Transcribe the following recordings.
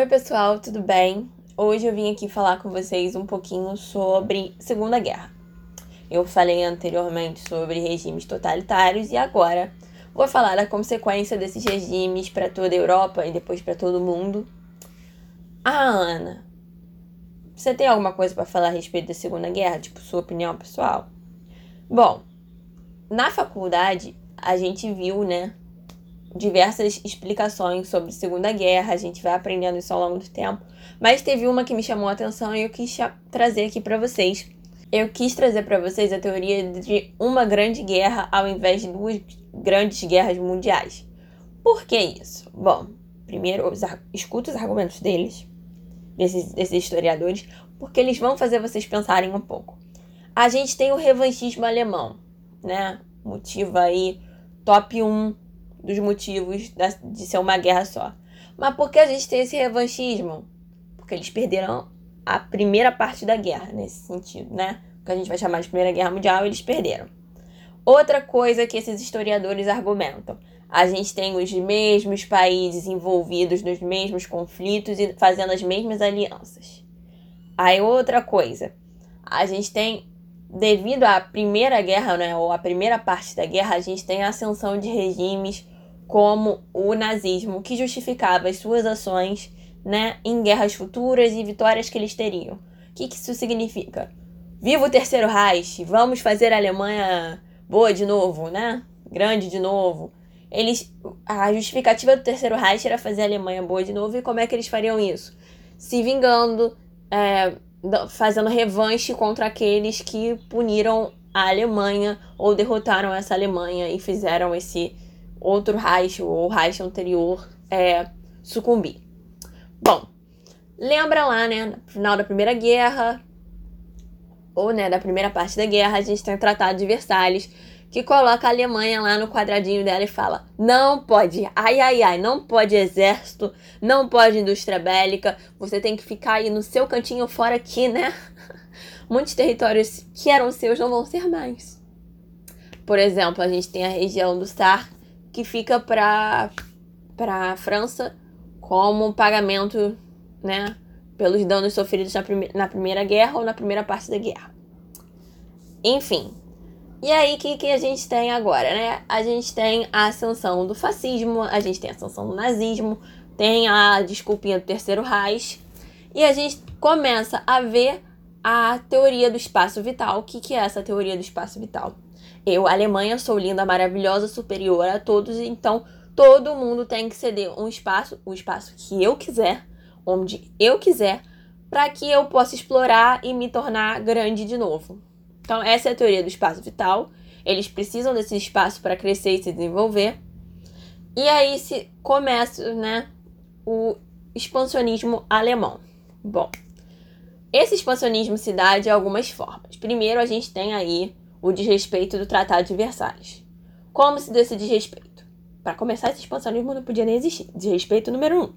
Oi, pessoal, tudo bem? Hoje eu vim aqui falar com vocês um pouquinho sobre Segunda Guerra. Eu falei anteriormente sobre regimes totalitários e agora vou falar da consequência desses regimes para toda a Europa e depois para todo mundo. Ah, Ana, você tem alguma coisa para falar a respeito da Segunda Guerra, tipo sua opinião pessoal? Bom, na faculdade a gente viu, né, diversas explicações sobre Segunda Guerra, a gente vai aprendendo isso ao longo do tempo, mas teve uma que me chamou a atenção e eu quis trazer aqui para vocês. Eu quis trazer para vocês a teoria de uma grande guerra ao invés de duas grandes guerras mundiais. Por que isso? Bom, primeiro, escuta os argumentos deles, desses, desses historiadores, porque eles vão fazer vocês pensarem um pouco. A gente tem o revanchismo alemão, né? Motivo aí top 1 dos motivos da, de ser uma guerra só. Mas por que a gente tem esse revanchismo? Porque eles perderam a primeira parte da guerra, nesse sentido, né? O que a gente vai chamar de Primeira Guerra Mundial, eles perderam. Outra coisa que esses historiadores argumentam: a gente tem os mesmos países envolvidos nos mesmos conflitos e fazendo as mesmas alianças. Aí, outra coisa: a gente tem, devido à Primeira Guerra, né, ou à primeira parte da guerra, a gente tem a ascensão de regimes como o nazismo, que justificava as suas ações né, em guerras futuras e vitórias que eles teriam. O que, que isso significa? Viva o Terceiro Reich! Vamos fazer a Alemanha boa de novo, né? Grande de novo. Eles, a justificativa do Terceiro Reich era fazer a Alemanha boa de novo. E como é que eles fariam isso? Se vingando, é, fazendo revanche contra aqueles que puniram a Alemanha ou derrotaram essa Alemanha e fizeram esse outro Reich ou Reich anterior é, sucumbir. Bom, lembra lá, né, no final da Primeira Guerra, ou né, da primeira parte da guerra, a gente tem o Tratado de Versalhes, que coloca a Alemanha lá no quadradinho dela e fala: não pode, ai, ai, ai, não pode exército, não pode indústria bélica, você tem que ficar aí no seu cantinho fora aqui, né? Muitos territórios que eram seus não vão ser mais. Por exemplo, a gente tem a região do Sar, que fica para para a França como pagamento, né, pelos danos sofridos na, prime na Primeira Guerra ou na primeira parte da guerra. Enfim. E aí, o que, que a gente tem agora, né? A gente tem a ascensão do fascismo, a gente tem a ascensão do nazismo, tem a desculpinha do Terceiro Reich, e a gente começa a ver a teoria do espaço vital. O que, que é essa teoria do espaço vital? Eu, Alemanha, sou linda, maravilhosa, superior a todos, então todo mundo tem que ceder um espaço, o espaço que eu quiser, onde eu quiser, para que eu possa explorar e me tornar grande de novo. Então, essa é a teoria do espaço vital. Eles precisam desse espaço para crescer e se desenvolver. E aí se começa, né, o expansionismo alemão. Bom, esse expansionismo se dá de algumas formas. Primeiro, a gente tem aí o desrespeito do Tratado de Versalhes. Como se deu esse desrespeito? Para começar, esse expansionismo não podia nem existir. Desrespeito número um.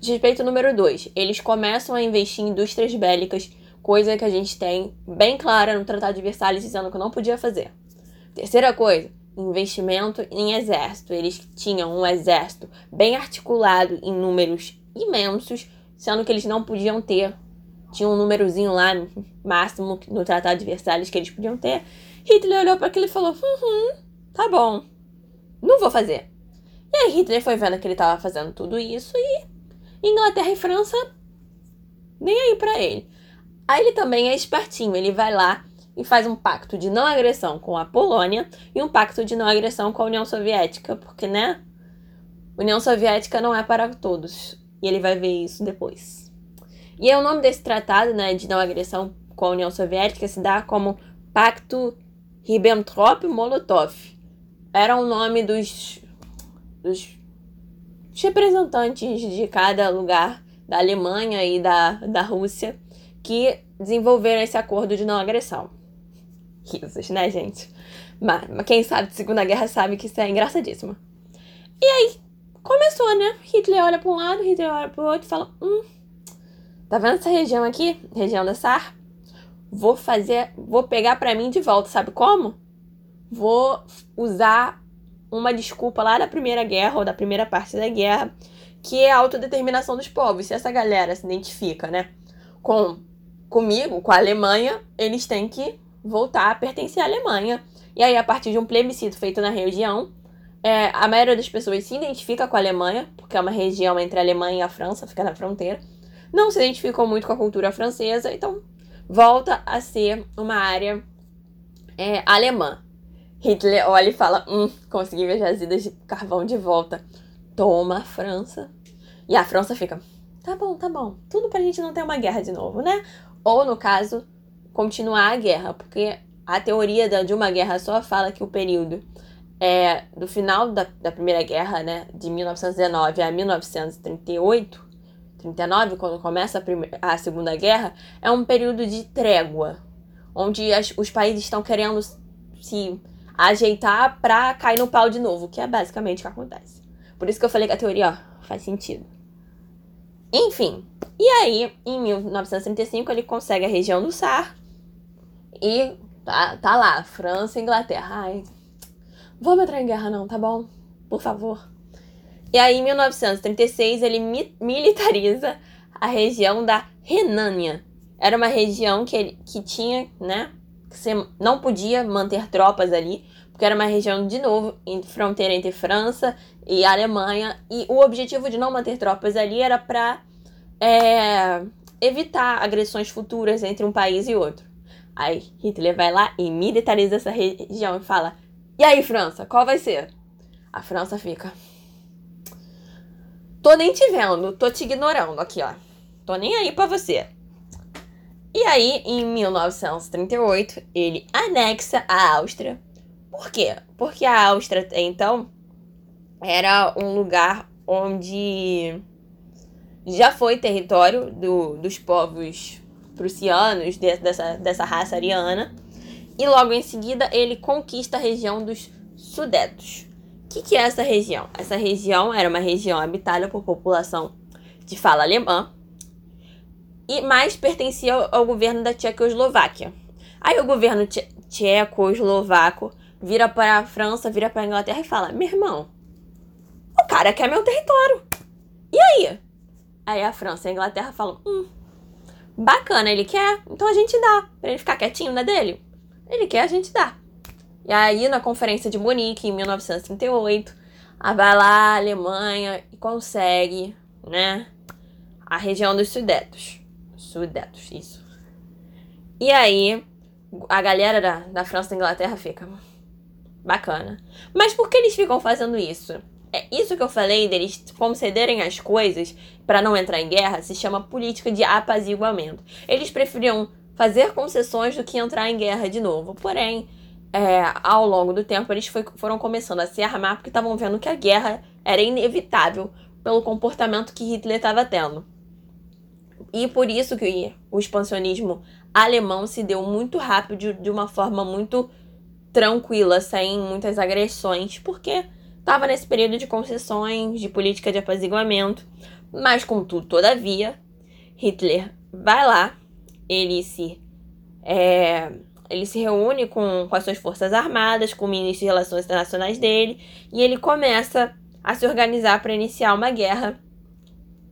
Desrespeito número dois. Eles começam a investir em indústrias bélicas, coisa que a gente tem bem clara no Tratado de Versalhes dizendo que não podia fazer. Terceira coisa, investimento em exército. Eles tinham um exército bem articulado em números imensos, sendo que eles não podiam ter. Tinha um númerozinho lá máximo no Tratado de Versalhes que eles podiam ter. Hitler olhou para aquilo e falou: Uhum, tá bom, não vou fazer. E aí Hitler foi vendo que ele estava fazendo tudo isso e Inglaterra e França nem aí para ele. Aí ele também é espertinho, ele vai lá e faz um pacto de não agressão com a Polônia e um pacto de não agressão com a União Soviética, porque, né? União Soviética não é para todos. E ele vai ver isso depois. E o nome desse tratado, né, de não agressão com a União Soviética se dá como Pacto Ribbentrop-Molotov. Era o nome dos, dos representantes de cada lugar da Alemanha e da, da Rússia que desenvolveram esse acordo de não agressão. Risos, né, gente? Mas, mas quem sabe de Segunda Guerra sabe que isso é engraçadíssimo. E aí, começou, né? Hitler olha para um lado, Hitler olha para o outro e fala: Hum, tá vendo essa região aqui? Região da Sar? Vou fazer, vou pegar para mim de volta, sabe como? Vou usar uma desculpa lá da Primeira Guerra ou da primeira parte da guerra, que é a autodeterminação dos povos. Se essa galera se identifica, né, com comigo, com a Alemanha, eles têm que voltar a pertencer à Alemanha. E aí, a partir de um plebiscito feito na região, é, a maioria das pessoas se identifica com a Alemanha, porque é uma região entre a Alemanha e a França, fica na fronteira. Não se identificou muito com a cultura francesa, então volta a ser uma área é, alemã. Hitler olha e fala: Hum, consegui ver jazidas de carvão de volta. Toma a França. E a França fica: Tá bom, tá bom. Tudo pra gente não ter uma guerra de novo, né? Ou, no caso, continuar a guerra, porque a teoria de uma guerra só fala que o período é, do final da, da Primeira Guerra, né, de 1919 a 1938, 39, quando começa a, primeira, a Segunda Guerra, é um período de trégua, onde as, os países estão querendo se ajeitar pra cair no pau de novo, que é basicamente o que acontece. Por isso que eu falei que a teoria ó, faz sentido. Enfim, e aí, em 1935, ele consegue a região do Sar e tá, tá lá, França e Inglaterra. Ai, vamos entrar em guerra não, tá bom? Por favor. E aí, em 1936, ele mi militariza a região da Renânia. Era uma região que, ele, que tinha, né? Que você não podia manter tropas ali, porque era uma região, de novo, em fronteira entre França e Alemanha. E o objetivo de não manter tropas ali era para é, evitar agressões futuras entre um país e outro. Aí Hitler vai lá e militariza essa região e fala: E aí, França, qual vai ser? A França fica. Tô nem te vendo, tô te ignorando aqui, ó. Tô nem aí pra você. E aí, em 1938, ele anexa a Áustria por quê? Porque a Áustria, então, era um lugar onde já foi território do, dos povos prussianos, de, dessa, dessa raça ariana. E logo em seguida ele conquista a região dos Sudetos. Que, que é essa região? Essa região era uma região habitada por população de fala alemã e mais pertencia ao, ao governo da Tchecoslováquia. Aí o governo tcheco-eslovaco vira para a França, vira para a Inglaterra e fala: Meu irmão, o cara quer meu território. E aí? Aí a França e a Inglaterra falam: Hum, bacana, ele quer, então a gente dá. Pra ele ficar quietinho na dele. Ele quer, a gente dá. E aí, na Conferência de Munique, em 1938, vai lá a Alemanha e consegue, né, a região dos Sudetos. Sudetos, isso. E aí, a galera da, da França e da Inglaterra fica, bacana. Mas por que eles ficam fazendo isso? É isso que eu falei deles concederem as coisas para não entrar em guerra se chama política de apaziguamento. Eles preferiam fazer concessões do que entrar em guerra de novo. Porém, é, ao longo do tempo, eles foi, foram começando a se armar porque estavam vendo que a guerra era inevitável pelo comportamento que Hitler estava tendo. E por isso que o expansionismo alemão se deu muito rápido, de, uma forma muito tranquila, sem muitas agressões, porque estava nesse período de concessões, de política de apaziguamento. Mas, contudo, todavia, Hitler vai lá, ele se, é, ele se reúne com, com as suas forças armadas, com o ministro de Relações Internacionais dele, e ele começa a se organizar para iniciar uma guerra,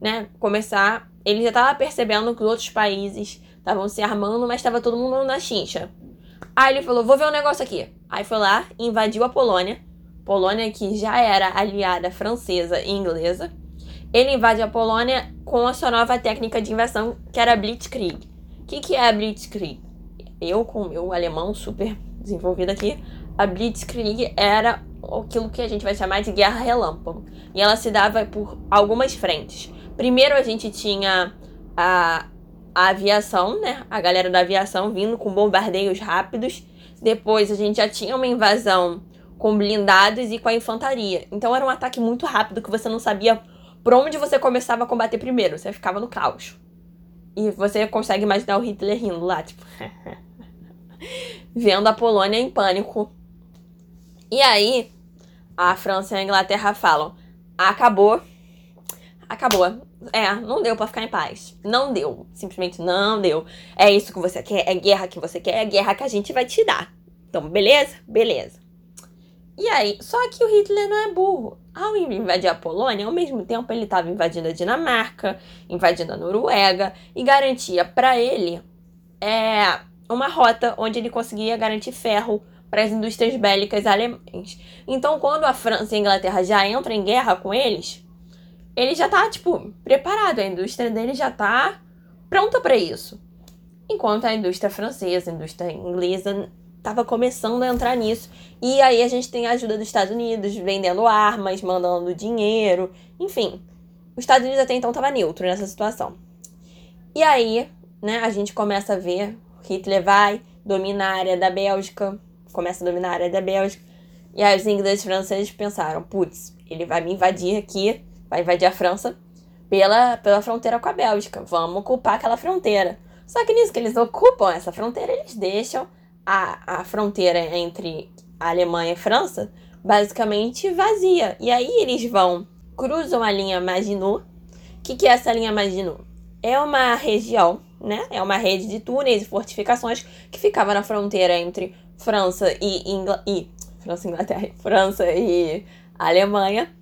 né? Começar. Ele já estava percebendo que os outros países estavam se armando, mas estava todo mundo na chincha. Aí ele falou: vou ver um negócio aqui. Aí foi lá, invadiu a Polônia. Polônia que já era aliada francesa e inglesa. Ele invade a Polônia com a sua nova técnica de invasão, que era Blitzkrieg. O que, que é a Blitzkrieg? Eu, com o meu alemão super desenvolvido aqui, a Blitzkrieg era aquilo que a gente vai chamar de guerra relâmpago. E ela se dava por algumas frentes. Primeiro a gente tinha a a aviação, né? A galera da aviação vindo com bombardeios rápidos. Depois a gente já tinha uma invasão com blindados e com a infantaria. Então era um ataque muito rápido que você não sabia por onde você começava a combater primeiro. Você ficava no caos. E você consegue imaginar o Hitler rindo lá, tipo. vendo a Polônia em pânico. E aí, a França e a Inglaterra falam: acabou, acabou. É, não deu para ficar em paz. Não deu. Simplesmente não deu. É isso que você quer, é guerra que você quer, é guerra que a gente vai te dar. Então, beleza? Beleza. E aí, só que o Hitler não é burro. Ao invadir a Polônia, ao mesmo tempo ele estava invadindo a Dinamarca, invadindo a Noruega e garantia para ele é, uma rota onde ele conseguia garantir ferro para as indústrias bélicas alemãs. Então, quando a França e a Inglaterra já entram em guerra com eles, ele já tá, tipo, preparado, a indústria dele já tá pronta para isso. Enquanto a indústria francesa, a indústria inglesa estava começando a entrar nisso. E aí a gente tem a ajuda dos Estados Unidos, vendendo armas, mandando dinheiro, enfim. Os Estados Unidos até então estava neutro nessa situação. E aí, né, a gente começa a ver Hitler vai, domina a área da Bélgica, começa a dominar a área da Bélgica. E aí os ingleses e pensaram, putz, ele vai me invadir aqui, vai invadir a França pela, pela fronteira com a Bélgica. Vamos ocupar aquela fronteira. Só que nisso que eles ocupam essa fronteira, eles deixam a, a fronteira entre a Alemanha e a França basicamente vazia. E aí eles vão, cruzam a linha Maginot. O que, que é essa linha Maginot? É uma região, né? É uma rede de túneis e fortificações que ficava na fronteira entre França e, Ingl... e França Inglaterra, França e Alemanha.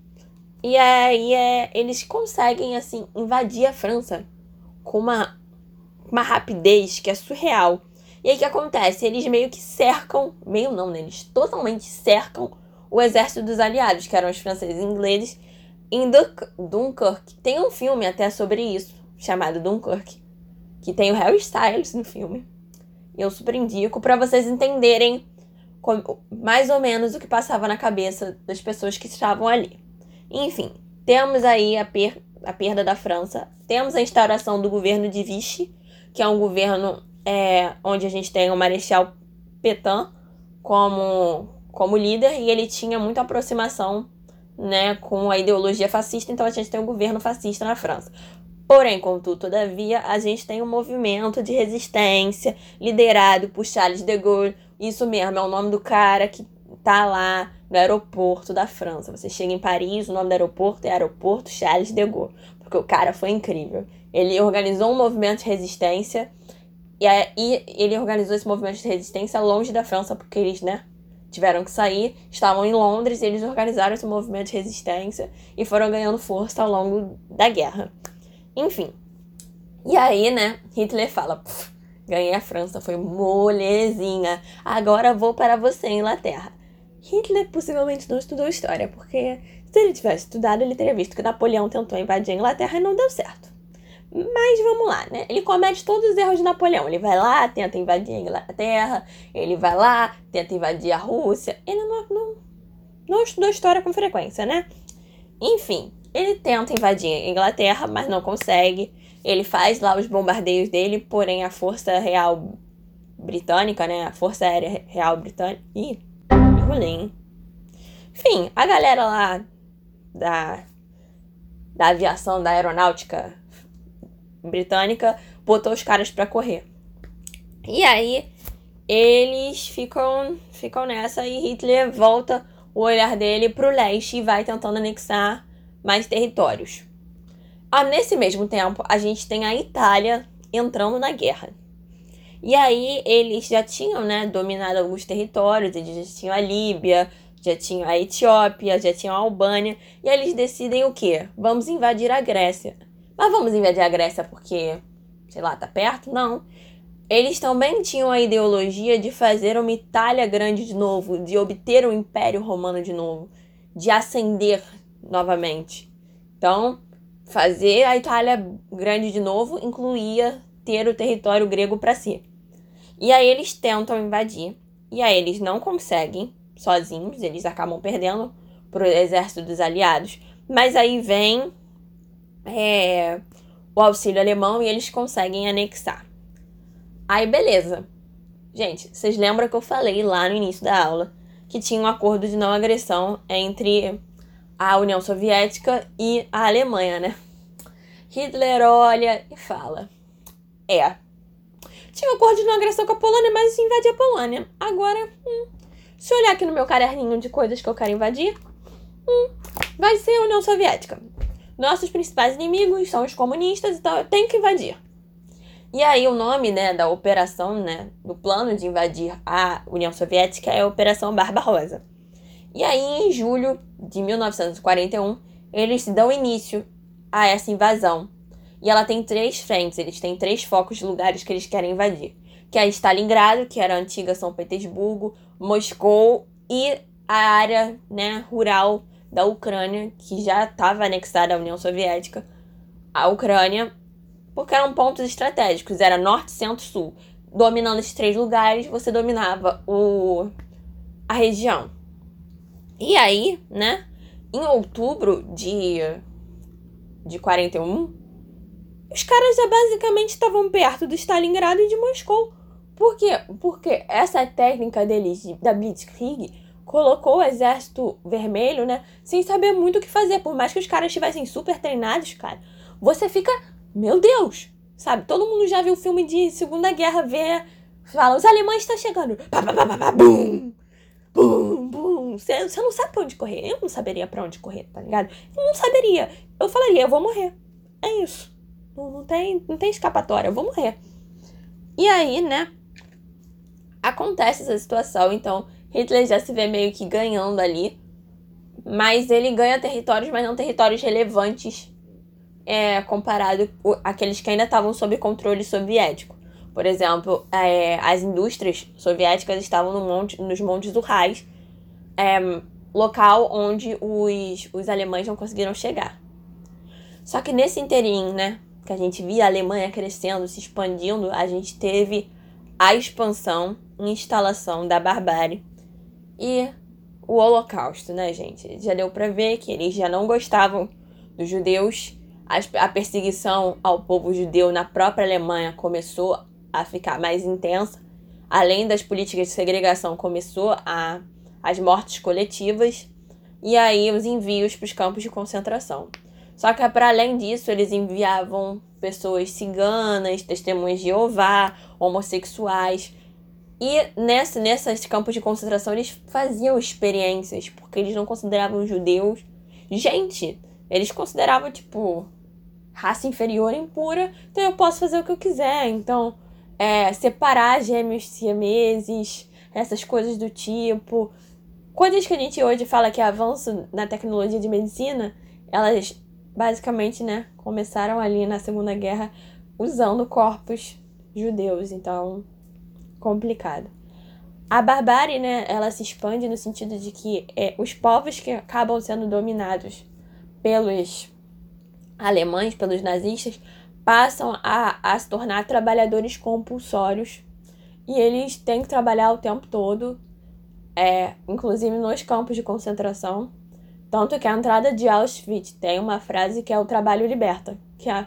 E aí é, eles conseguem assim invadir a França com uma, uma rapidez que é surreal. E aí o que acontece? Eles meio que cercam, meio não, né? Eles totalmente cercam o exército dos aliados, que eram os franceses e ingleses, em Dunkirk. Tem um filme até sobre isso, chamado Dunkirk, que tem o Harry Styles no filme. Eu super indico para vocês entenderem mais ou menos o que passava na cabeça das pessoas que estavam ali. Enfim, temos aí a, per a perda da França, temos a instauração do governo de Vichy, que é um governo é, onde a gente tem o Marechal Petain como, como líder e ele tinha muita aproximação né, com a ideologia fascista, então a gente tem um governo fascista na França. Porém, contudo, todavia, a gente tem um movimento de resistência liderado por Charles de Gaulle. Isso mesmo, é o nome do cara que tá lá no aeroporto da França. Você chega em Paris, o nome do aeroporto é Aeroporto Charles de Gaulle, porque o cara foi incrível. Ele organizou um movimento de resistência e aí ele organizou esse movimento de resistência longe da França, porque eles, né, tiveram que sair, estavam em Londres e eles organizaram esse movimento de resistência e foram ganhando força ao longo da guerra. Enfim. E aí, né, Hitler fala: ganhei a França, foi molezinha. Agora vou para você, Inglaterra. Hitler possivelmente não estudou história, porque se ele tivesse estudado, ele teria visto que Napoleão tentou invadir a Inglaterra e não deu certo. Mas vamos lá, né? Ele comete todos os erros de Napoleão. Ele vai lá, tenta invadir a Inglaterra, ele vai lá, tenta invadir a Rússia. Ele não, não, não estudou história com frequência, né? Enfim, ele tenta invadir a Inglaterra, mas não consegue. Ele faz lá os bombardeios dele, porém a Força Real Britânica, né? A Força Aérea Real Britânica. Ih, enrolei, Enfim, a galera lá da, da aviação, da aeronáutica britânica botou os caras para correr. E aí eles ficam ficam nessa e Hitler volta o olhar dele pro leste e vai tentando anexar mais territórios. Ah, nesse mesmo tempo, a gente tem a Itália entrando na guerra. E aí eles já tinham, né, dominado alguns territórios, eles já tinham a Líbia, já tinham a Etiópia, já tinham a Albânia, e aí eles decidem o quê? Vamos invadir a Grécia. Mas vamos invadir a Grécia porque, sei lá, tá perto? Não. Eles também tinham a ideologia de fazer uma Itália grande de novo, de obter o um Império Romano de novo, de ascender novamente. Então, fazer a Itália grande de novo incluía ter o território grego para si. E aí eles tentam invadir, e aí eles não conseguem sozinhos, eles acabam perdendo para o exército dos aliados. Mas aí vem é, o auxílio alemão e eles conseguem anexar. Aí, beleza. Gente, vocês lembram que eu falei lá no início da aula que tinha um acordo de não agressão entre a União Soviética e a Alemanha, né? Hitler olha e fala: É, tinha um acordo de não agressão com a Polônia, mas invadir a Polônia. Agora, hum, se olhar aqui no meu caderninho de coisas que eu quero invadir, hum, vai ser a União Soviética. Nossos principais inimigos são os comunistas, então eu tenho que invadir. E aí o nome, né, da operação, né, do plano de invadir a União Soviética é a Operação Barbarossa. E aí, em julho de 1941, eles dão início a essa invasão. E ela tem três frentes, eles têm três focos de lugares que eles querem invadir. Que é Stalingrado, que era a antiga São Petersburgo, Moscou e a área né, rural da Ucrânia, que já estava anexada à União Soviética, a Ucrânia, porque eram pontos estratégicos, era norte, centro, sul. Dominando esses três lugares, você dominava o, a região. E aí, né, em outubro de, de 41, os caras já basicamente estavam perto do Stalingrado e de Moscou. Por quê? Porque essa técnica deles da Blitzkrieg colocou o exército vermelho, né, sem saber muito o que fazer. Por mais que os caras estivessem super treinados, cara, você fica, meu Deus, sabe? Todo mundo já viu filme de Segunda Guerra, vê, fala, os alemães estão chegando, pá, pá, pá, pá, bum, bum, bum. Você, não sabe pra onde correr. Eu não saberia pra onde correr, tá ligado? Eu não saberia. Eu falaria, eu vou morrer. É isso. Não, não, tem, não tem escapatória, eu vou morrer. E aí, né? Acontece essa situação, então Hitler já se vê meio que ganhando ali. Mas ele ganha territórios, mas não territórios relevantes é, comparado àqueles que ainda estavam sob controle soviético. Por exemplo, é, as indústrias soviéticas estavam no monte, nos Montes Urrais, é, local onde os, os alemães não conseguiram chegar. Só que nesse inteirinho, né, que a gente via a Alemanha crescendo, se expandindo, a gente teve a expansão e instalação da barbárie e o Holocausto, né, gente? Já deu para ver que eles já não gostavam dos judeus. A perseguição ao povo judeu na própria Alemanha começou a ficar mais intensa. Além das políticas de segregação, começou a as mortes coletivas e aí os envios para os campos de concentração. Só que para além disso, eles enviavam pessoas ciganas, testemunhas de Jeová, homossexuais. E nessa, nesses campos de concentração eles faziam experiências, porque eles não consideravam judeus gente. Eles consideravam, tipo, raça inferior impura, então eu posso fazer o que eu quiser. Então, é, separar gêmeos siameses, essas coisas do tipo. Coisas que a gente hoje fala que é avanço na tecnologia de medicina, elas basicamente, né, começaram ali na Segunda Guerra usando corpos judeus, então complicado. A barbárie, né, ela se expande no sentido de que é, os povos que acabam sendo dominados pelos alemães, pelos nazistas, passam a, a se tornar trabalhadores compulsórios e eles têm que trabalhar o tempo todo, é, inclusive nos campos de concentração. Tanto que a entrada de Auschwitz tem uma frase que é o trabalho liberta, que é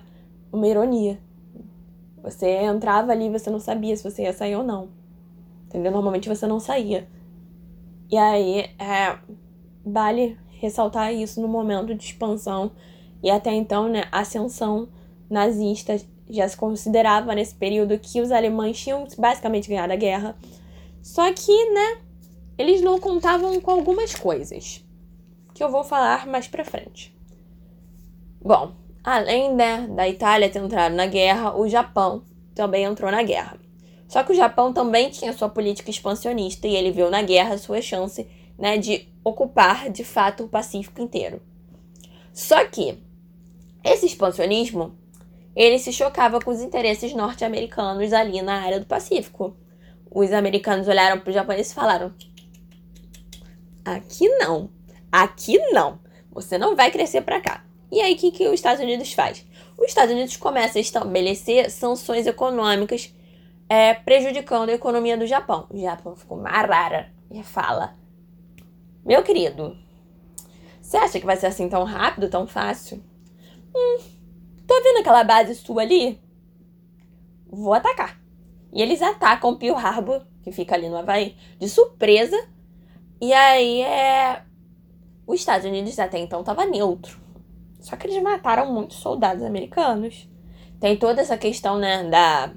uma ironia. Você entrava ali você não sabia se você ia sair ou não. Entendeu? Normalmente você não saía. E aí, é, vale ressaltar isso no momento de expansão e até então, né, ascensão nazista já se considerava nesse período que os alemães tinham basicamente ganhado a guerra. Só que, né, eles não contavam com algumas coisas que eu vou falar mais pra frente. Bom, além né, da Itália ter entrado na guerra, o Japão também entrou na guerra. Só que o Japão também tinha sua política expansionista e ele viu na guerra sua chance né, de ocupar de fato o Pacífico inteiro. Só que esse expansionismo ele se chocava com os interesses norte-americanos ali na área do Pacífico. Os americanos olharam para os japoneses e falaram: aqui não. Aqui não. Você não vai crescer para cá. E aí, o que, que os Estados Unidos faz? Os Estados Unidos começa a estabelecer sanções econômicas é, prejudicando a economia do Japão. O Japão ficou marara e fala: Meu querido, você acha que vai ser assim tão rápido, tão fácil? Hum, tô vendo aquela base sua ali? Vou atacar. E eles atacam Pearl Harbor, que fica ali no Havaí, de surpresa. E aí é os Estados Unidos até então estava neutro. Só que eles mataram muitos soldados americanos. Tem toda essa questão, né, da,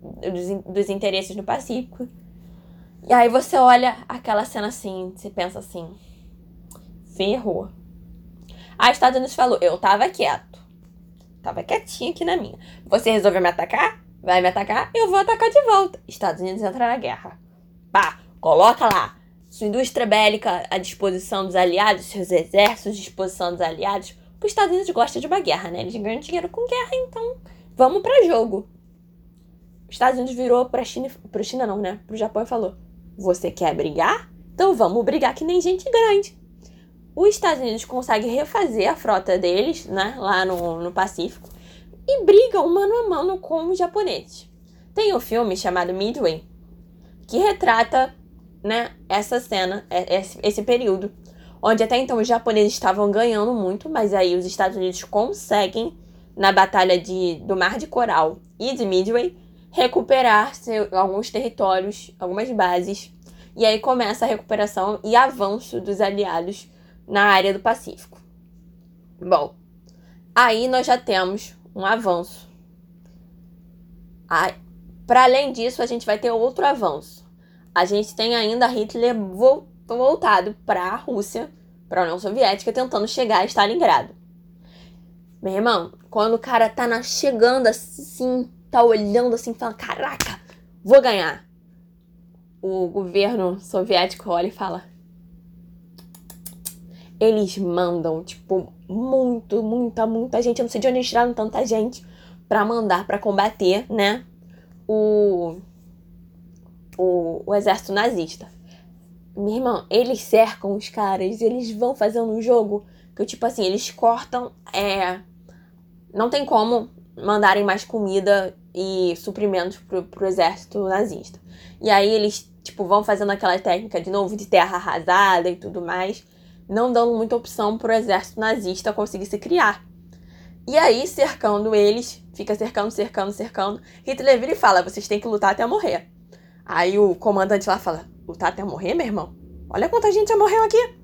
dos, dos interesses no Pacífico. E aí você olha aquela cena assim, você pensa assim, ferrou. Aí Estados Unidos falou, eu tava quieto. Tava quietinho aqui na minha. Você resolveu me atacar? Vai me atacar? Eu vou atacar de volta. Estados Unidos entra na guerra. Pá, coloca lá sua indústria bélica à disposição dos aliados, seus exércitos à disposição dos aliados. Porque os Estados Unidos gostam de uma guerra, né? Eles ganham dinheiro com guerra, então vamos para jogo. Os Estados Unidos virou pra China, pro China não, né? Pro Japão e falou: Você quer brigar? Então vamos brigar que nem gente grande. Os Estados Unidos conseguem refazer a frota deles, né? Lá no, no Pacífico. E brigam mano a mano com os japoneses. Tem um filme chamado Midway, que retrata né, essa cena, é, esse, esse período, onde até então os japoneses estavam ganhando muito, mas aí os Estados Unidos conseguem, na batalha de, do Mar de Coral e de Midway, recuperar seu, alguns territórios, algumas bases, e aí começa a recuperação e avanço dos aliados na área do Pacífico. Bom, aí nós já temos um avanço. Para além disso, a gente vai ter outro avanço. A gente tem ainda Hitler voltado para a Rússia, para a União Soviética, tentando chegar a Stalingrado. Meu irmão, quando o cara tá na, chegando assim, tá olhando assim, falando: Caraca, vou ganhar. O governo soviético olha e fala: Eles mandam, tipo, muito, muita, muita gente. Eu não sei de onde eles tiraram tanta gente para mandar para combater, né? o, o, o exército nazista. Minha irmã, eles cercam os caras, eles vão fazendo um jogo que, tipo assim, eles cortam. É, não tem como mandarem mais comida e suprimentos pro, pro exército nazista. E aí eles, tipo, vão fazendo aquela técnica de novo de terra arrasada e tudo mais, não dando muita opção pro exército nazista conseguir se criar. E aí, cercando eles, fica cercando, cercando, cercando. Hitler vira e fala: vocês têm que lutar até morrer. Aí o comandante lá fala: lutar até morrer, meu irmão? Olha quanta gente já morreu aqui.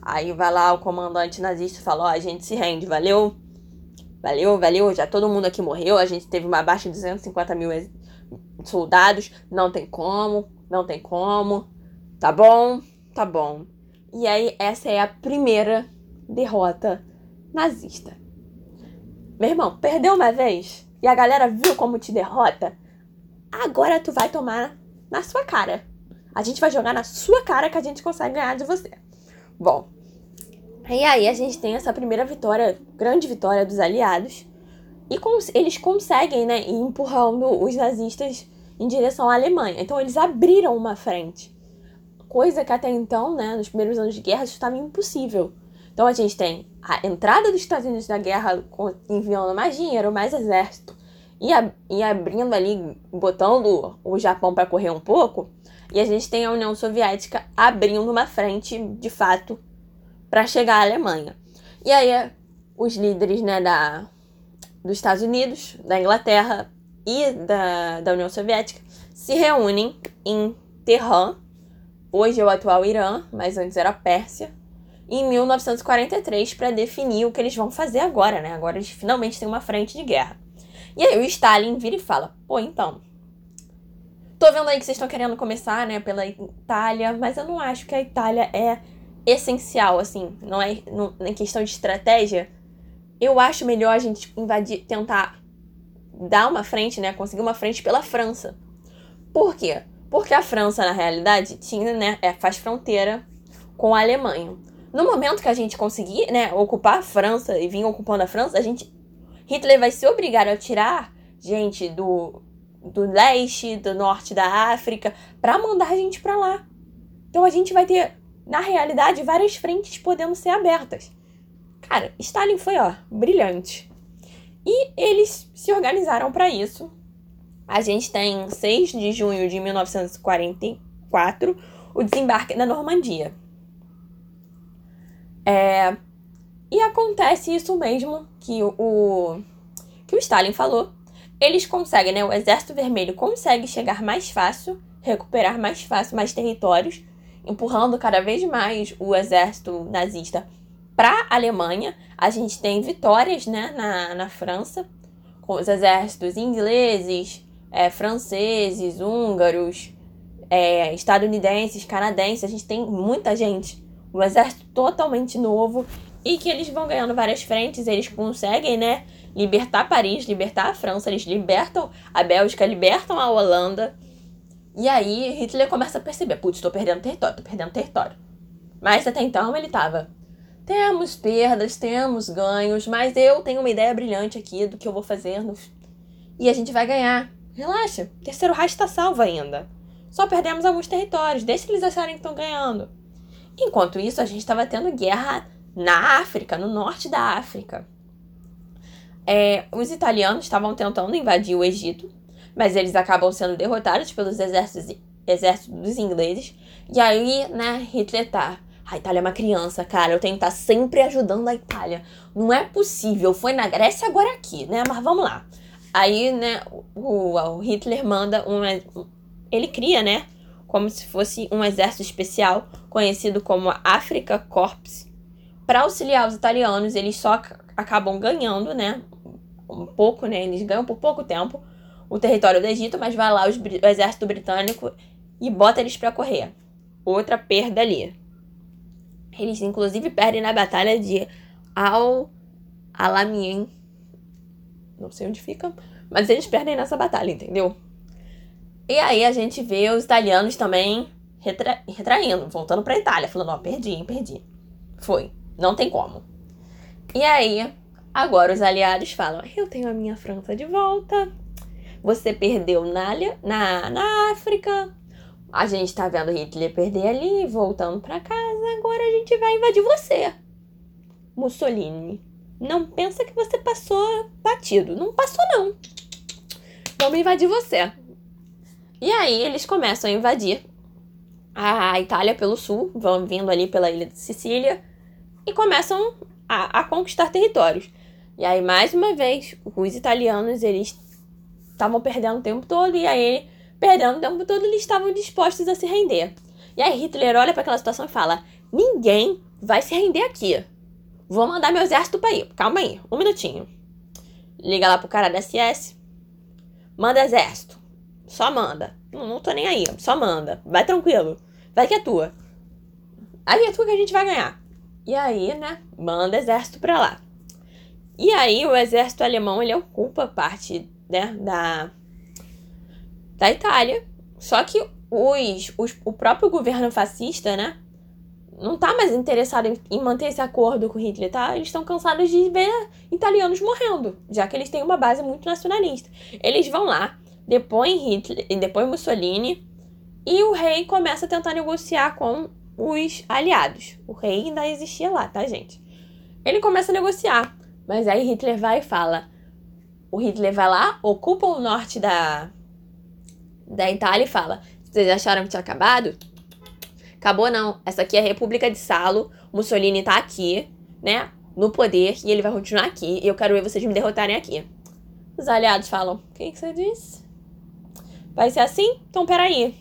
Aí vai lá o comandante nazista e fala: ó, a gente se rende, valeu? Valeu, valeu, já todo mundo aqui morreu. A gente teve uma baixa de 250 mil soldados. Não tem como, não tem como. Tá bom, tá bom. E aí, essa é a primeira derrota nazista. Meu irmão, perdeu uma vez e a galera viu como te derrota, agora tu vai tomar na sua cara. A gente vai jogar na sua cara que a gente consegue ganhar de você. Bom, e aí a gente tem essa primeira vitória, grande vitória dos aliados. E cons eles conseguem, né, ir empurrando os nazistas em direção à Alemanha. Então eles abriram uma frente. Coisa que até então, né, nos primeiros anos de guerra, isso estava impossível. Então a gente tem a entrada dos Estados Unidos na guerra enviando mais dinheiro, mais exército e, e abrindo ali, botando o Japão para correr um pouco. E a gente tem a União Soviética abrindo uma frente, de fato, para chegar à Alemanha. E aí os líderes né, da, dos Estados Unidos, da Inglaterra e da, da União Soviética se reúnem em Teherã, hoje é o atual Irã, mas antes era Pérsia, em 1943 para definir o que eles vão fazer agora, né? Agora eles finalmente têm uma frente de guerra. E aí o Stalin vira e fala: pô, então. Tô vendo aí que vocês estão querendo começar, né, pela Itália, mas eu não acho que a Itália é essencial, assim, não é no, em questão de estratégia. Eu acho melhor a gente invadir, tentar dar uma frente, né, conseguir uma frente pela França. Por quê? Porque a França, na realidade, tinha, né, é, faz fronteira com a Alemanha. No momento que a gente conseguir, né, ocupar a França e vir ocupando a França, a gente Hitler vai se obrigar a tirar gente do do leste, do norte da África, para mandar a gente para lá. Então a gente vai ter, na realidade, várias frentes podendo ser abertas. Cara, Stalin foi, ó, brilhante. E eles se organizaram para isso. A gente tem 6 de junho de 1944 o desembarque na Normandia. É, e acontece isso mesmo que o, que o Stalin falou. Eles conseguem, né? O Exército Vermelho consegue chegar mais fácil, recuperar mais fácil mais territórios, empurrando cada vez mais o exército nazista para a Alemanha. A gente tem vitórias, né, na, na França, com os exércitos ingleses, é, franceses, húngaros, é, estadunidenses, canadenses. A gente tem muita gente um exército totalmente novo e que eles vão ganhando várias frentes, eles conseguem, né, libertar Paris, libertar a França, eles libertam a Bélgica, libertam a Holanda. E aí Hitler começa a perceber, putz, tô perdendo território, tô perdendo território. Mas até então ele tava, temos perdas, temos ganhos, mas eu tenho uma ideia brilhante aqui do que eu vou fazer no... e a gente vai ganhar. Relaxa, terceiro Reich está salvo ainda. Só perdemos alguns territórios, deixa eles acharem que estão ganhando. Enquanto isso, a gente estava tendo guerra na África, no norte da África. É, os italianos estavam tentando invadir o Egito, mas eles acabam sendo derrotados pelos exércitos, exércitos dos ingleses. E aí, né, Hitler tá. A Itália é uma criança, cara. Eu tenho que estar tá sempre ajudando a Itália. Não é possível. Foi na Grécia, agora aqui, né? Mas vamos lá. Aí, né, o, o Hitler manda um. Ele cria, né? Como se fosse um exército especial, conhecido como Africa Corps. Para auxiliar os italianos, eles só acabam ganhando, né? Um pouco, né? Eles ganham por pouco tempo o território do Egito, mas vai lá os, o exército britânico e bota eles para correr. Outra perda ali. Eles inclusive perdem na batalha de Al Alamein. Não sei onde fica, mas eles perdem nessa batalha, entendeu? E aí a gente vê os italianos também retra retraindo, voltando pra Itália, falando, ó, oh, perdi, perdi. Foi, não tem como. E aí, agora os aliados falam, eu tenho a minha França de volta, você perdeu na, na, na África. A gente tá vendo Hitler perder ali, voltando para casa. Agora a gente vai invadir você. Mussolini. Não pensa que você passou batido. Não passou, não. Vamos invadir você. E aí eles começam a invadir a Itália pelo sul, vão vindo ali pela ilha de Sicília e começam a, a conquistar territórios. E aí, mais uma vez, os italianos eles estavam perdendo o tempo todo e aí, perdendo o tempo todo, eles estavam dispostos a se render. E aí Hitler olha para aquela situação e fala: ninguém vai se render aqui. Vou mandar meu exército para ir. Calma aí, um minutinho. Liga lá pro cara da SS. Manda exército. Só manda. Não, não tô nem aí, só manda. Vai tranquilo. Vai que é tua. Aí é tua que a gente vai ganhar. E aí, né, manda exército pra lá. E aí o exército alemão, ele ocupa parte né, da, da Itália. Só que os, os, o próprio governo fascista, né, não tá mais interessado em, em manter esse acordo com Hitler, tá? Eles estão cansados de ver italianos morrendo, já que eles têm uma base muito nacionalista. Eles vão lá, depõem Hitler depois Mussolini, e o rei começa a tentar negociar com os aliados. O rei ainda existia lá, tá, gente? Ele começa a negociar, mas aí Hitler vai e fala: o Hitler vai lá, ocupa o norte da, da Itália e fala: Vocês acharam que tinha acabado? Acabou não. Essa aqui é a República de Salo. Mussolini tá aqui, né? No poder e ele vai continuar aqui. E eu quero ver vocês me derrotarem aqui. Os aliados falam: O que, que você disse? Vai ser assim? Então peraí.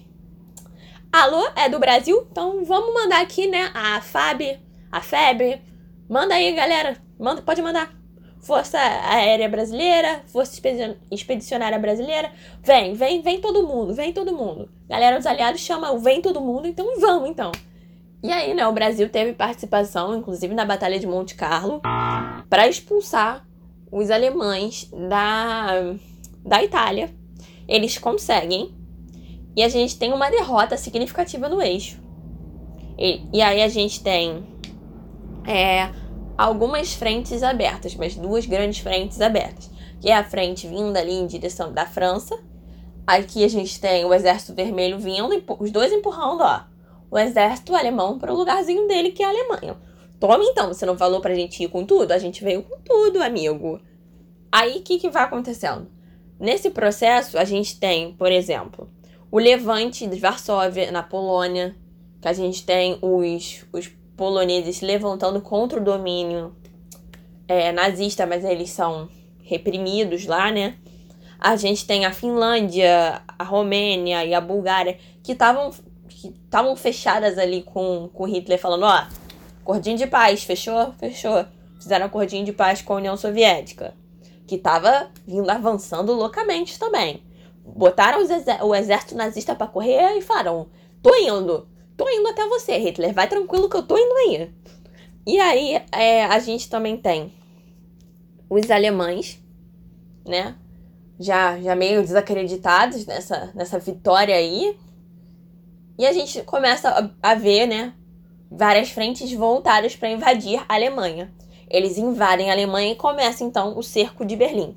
Alô, é do Brasil? Então vamos mandar aqui, né? A FAB, a FEB. Manda aí, galera. Manda, pode mandar. Força Aérea Brasileira, Força Expedicionária Brasileira. Vem, vem, vem todo mundo, vem todo mundo. Galera dos aliados chama o vem todo mundo, então vamos então. E aí, né, o Brasil teve participação, inclusive na Batalha de Monte Carlo, para expulsar os alemães da, da Itália. Eles conseguem. E a gente tem uma derrota significativa no eixo. E, e aí a gente tem é, algumas frentes abertas, mas duas grandes frentes abertas. Que é a frente vinda ali em direção da França. Aqui a gente tem o exército vermelho vindo, os dois empurrando, ó, o exército alemão para o lugarzinho dele, que é a Alemanha. Toma então, você não falou pra gente ir com tudo? A gente veio com tudo, amigo. Aí o que, que vai acontecendo? Nesse processo, a gente tem, por exemplo, o levante de Varsóvia, na Polônia, que a gente tem os, os poloneses levantando contra o domínio é, nazista, mas eles são reprimidos lá, né? A gente tem a Finlândia, a Romênia e a Bulgária que estavam que estavam fechadas ali com, com Hitler falando, ó, cordinho de paz, fechou? Fechou. Fizeram cordinho de paz com a União Soviética, que estava vindo avançando loucamente também. Botaram o exército nazista para correr e falaram: "Tô indo" tô indo até você, Hitler. Vai tranquilo que eu tô indo aí. E aí, é, a gente também tem os alemães, né? já, já meio desacreditados nessa, nessa vitória aí. E a gente começa a, a ver, né, várias frentes voltadas para invadir a Alemanha. Eles invadem a Alemanha e começa então o cerco de Berlim.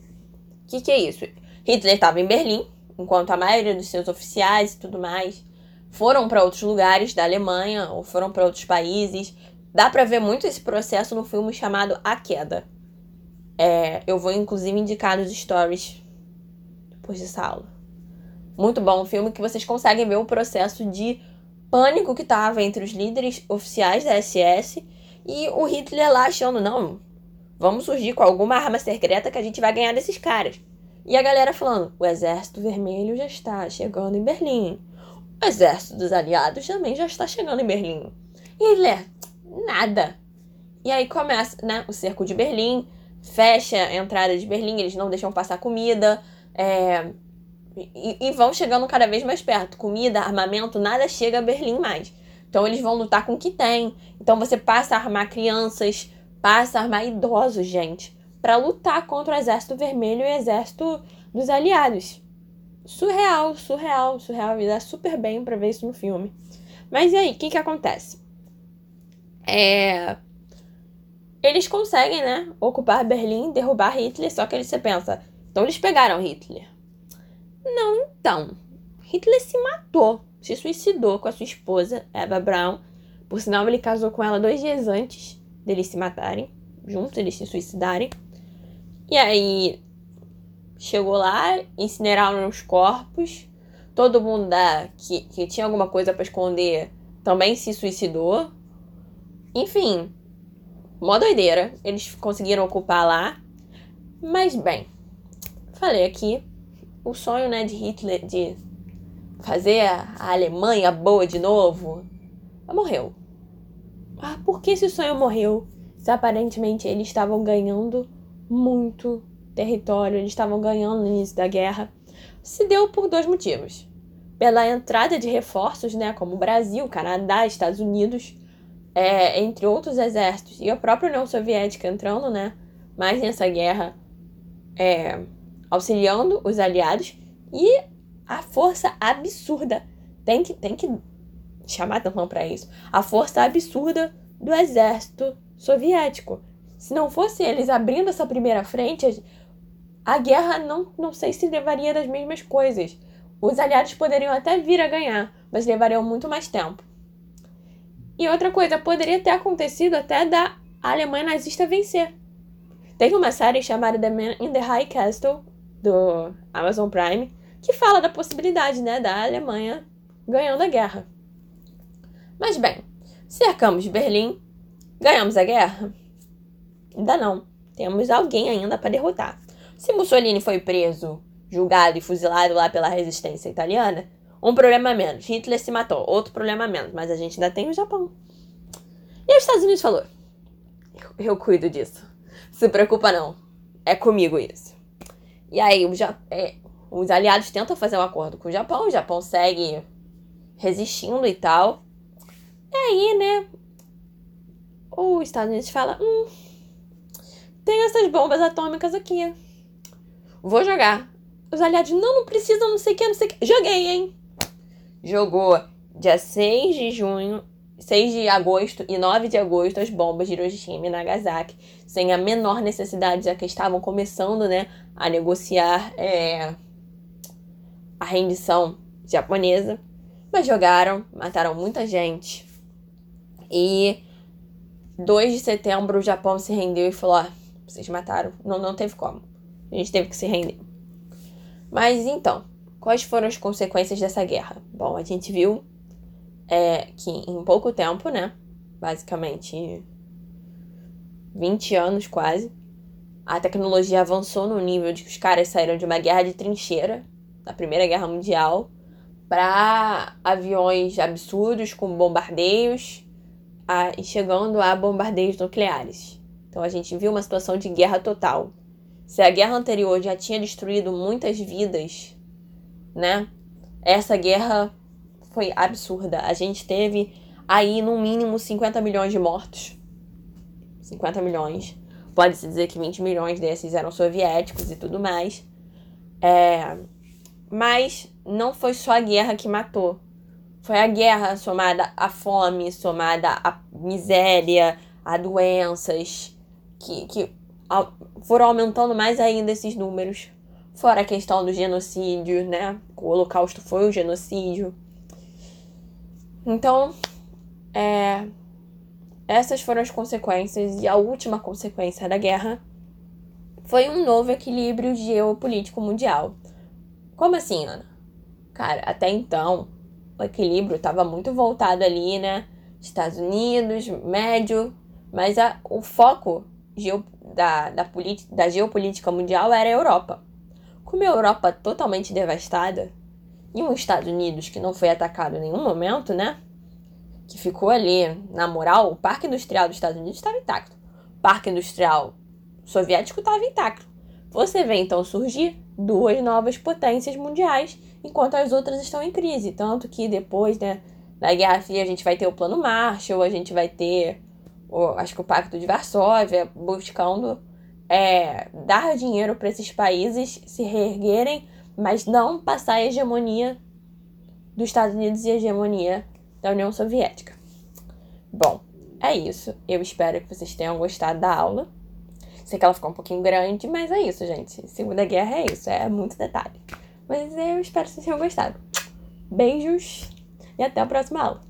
O que, que é isso? Hitler estava em Berlim, enquanto a maioria dos seus oficiais e tudo mais foram para outros lugares da Alemanha ou foram para outros países. Dá para ver muito esse processo no filme chamado A Queda. É, eu vou inclusive indicar nos stories depois dessa aula. Muito bom um filme que vocês conseguem ver o processo de pânico que estava entre os líderes oficiais da SS e o Hitler lá achando, não, vamos surgir com alguma arma secreta que a gente vai ganhar desses caras. E a galera falando: o exército vermelho já está chegando em Berlim. O exército dos aliados também já está chegando em Berlim. E Hitler, nada. E aí começa né, o cerco de Berlim, fecha a entrada de Berlim, eles não deixam passar comida. É, e, e, vão chegando cada vez mais perto. Comida, armamento, nada chega a Berlim mais. Então eles vão lutar com o que tem. Então você passa a armar crianças, passa a armar idosos, gente para lutar contra o Exército Vermelho e o Exército dos Aliados. Surreal, surreal, surreal. E dá super bem para ver isso no filme. Mas e aí, o que, que acontece? É... Eles conseguem, né, ocupar Berlim, derrubar Hitler, só que eles você pensa, então eles pegaram Hitler. Não, então. Hitler se matou, se suicidou com a sua esposa, Eva Braun. Por sinal, ele casou com ela dois dias antes deles se matarem, juntos, eles se suicidarem. E aí chegou lá, incineraram os corpos. Todo mundo da, que, que tinha alguma coisa para esconder também se suicidou. Enfim, mó doideira. Eles conseguiram ocupar lá. Mas bem, falei aqui, o sonho né, de Hitler de fazer a Alemanha boa de novo morreu. Ah, por que esse sonho morreu? Se aparentemente eles estavam ganhando muito território, eles estavam ganhando no início da guerra, se deu por dois motivos. Pela entrada de reforços, né, como Brasil, Canadá, Estados Unidos, é, entre outros exércitos, e a própria União Soviética entrando, né, mais nessa guerra, é, auxiliando os aliados, e a força absurda, tem que, tem que chamar atenção para isso, a força absurda do exército soviético se não fosse eles abrindo essa primeira frente, a guerra não, não sei se levaria das mesmas coisas. Os aliados poderiam até vir a ganhar, mas levariam muito mais tempo. E outra coisa, poderia ter acontecido até da Alemanha nazista vencer. Tem uma série chamada The Man in the High Castle, do Amazon Prime, que fala da possibilidade né, da Alemanha ganhando a guerra. Mas bem, cercamos Berlim, ganhamos a guerra? Ainda não. Temos alguém ainda para derrotar. Se Mussolini foi preso, julgado e fuzilado lá pela resistência italiana, um problema menos. Hitler se matou, outro problema menos. Mas a gente ainda tem o Japão. E os Estados Unidos falou: eu, eu cuido disso. Se preocupa não. É comigo isso. E aí o ja é, os aliados tentam fazer um acordo com o Japão, o Japão segue resistindo e tal. E aí, né? Os Estados Unidos fala: hum, tem essas bombas atômicas aqui. Vou jogar. Os aliados, não, não precisa, não sei o que, não sei o que. Joguei, hein? Jogou dia 6 de junho, 6 de agosto e 9 de agosto as bombas de Hiroshima e Nagasaki, sem a menor necessidade, já que estavam começando, né, a negociar é, a rendição japonesa. Mas jogaram, mataram muita gente. E 2 de setembro o Japão se rendeu e falou: ah, vocês mataram. Não, não teve como. A gente teve que se render. Mas então, quais foram as consequências dessa guerra? Bom, a gente viu é, que em pouco tempo, né? Basicamente 20 anos quase, a tecnologia avançou no nível de que os caras saíram de uma guerra de trincheira, da Primeira Guerra Mundial, para aviões absurdos com bombardeios a, e chegando a bombardeios nucleares. Então a gente viu uma situação de guerra total. Se a guerra anterior já tinha destruído muitas vidas, né? Essa guerra foi absurda. A gente teve aí no mínimo 50 milhões de mortos. 50 milhões. Pode-se dizer que 20 milhões desses eram soviéticos e tudo mais. É, mas não foi só a guerra que matou. Foi a guerra somada à fome, somada à miséria, a doenças, que, que foram aumentando mais ainda esses números. Fora a questão do genocídio, né? O Holocausto foi o genocídio. Então, é, essas foram as consequências, e a última consequência da guerra foi um novo equilíbrio geopolítico mundial. Como assim, Ana? Cara, até então, o equilíbrio estava muito voltado ali, né? Estados Unidos, médio, mas a, o foco geo, da, da, da geopolítica mundial era a Europa. Como a Europa totalmente devastada, e os Estados Unidos que não foi atacado em nenhum momento, né? Que ficou ali, na moral, o parque industrial dos Estados Unidos estava intacto. O parque industrial soviético estava intacto. Você vê então surgir duas novas potências mundiais, enquanto as outras estão em crise. Tanto que depois, né, da Guerra Fria, a gente vai ter o Plano Marshall, a gente vai ter, o, acho que o Pacto de Varsóvia, buscando é, dar dinheiro para esses países se reerguerem, mas não passar a hegemonia dos Estados Unidos e a hegemonia da União Soviética. Bom, é isso. Eu espero que vocês tenham gostado da aula. Sei que ela ficou um pouquinho grande, mas é isso, gente. Segunda Guerra é isso, é muito detalhe. Mas eu espero que vocês tenham gostado. Beijos e até a próxima aula.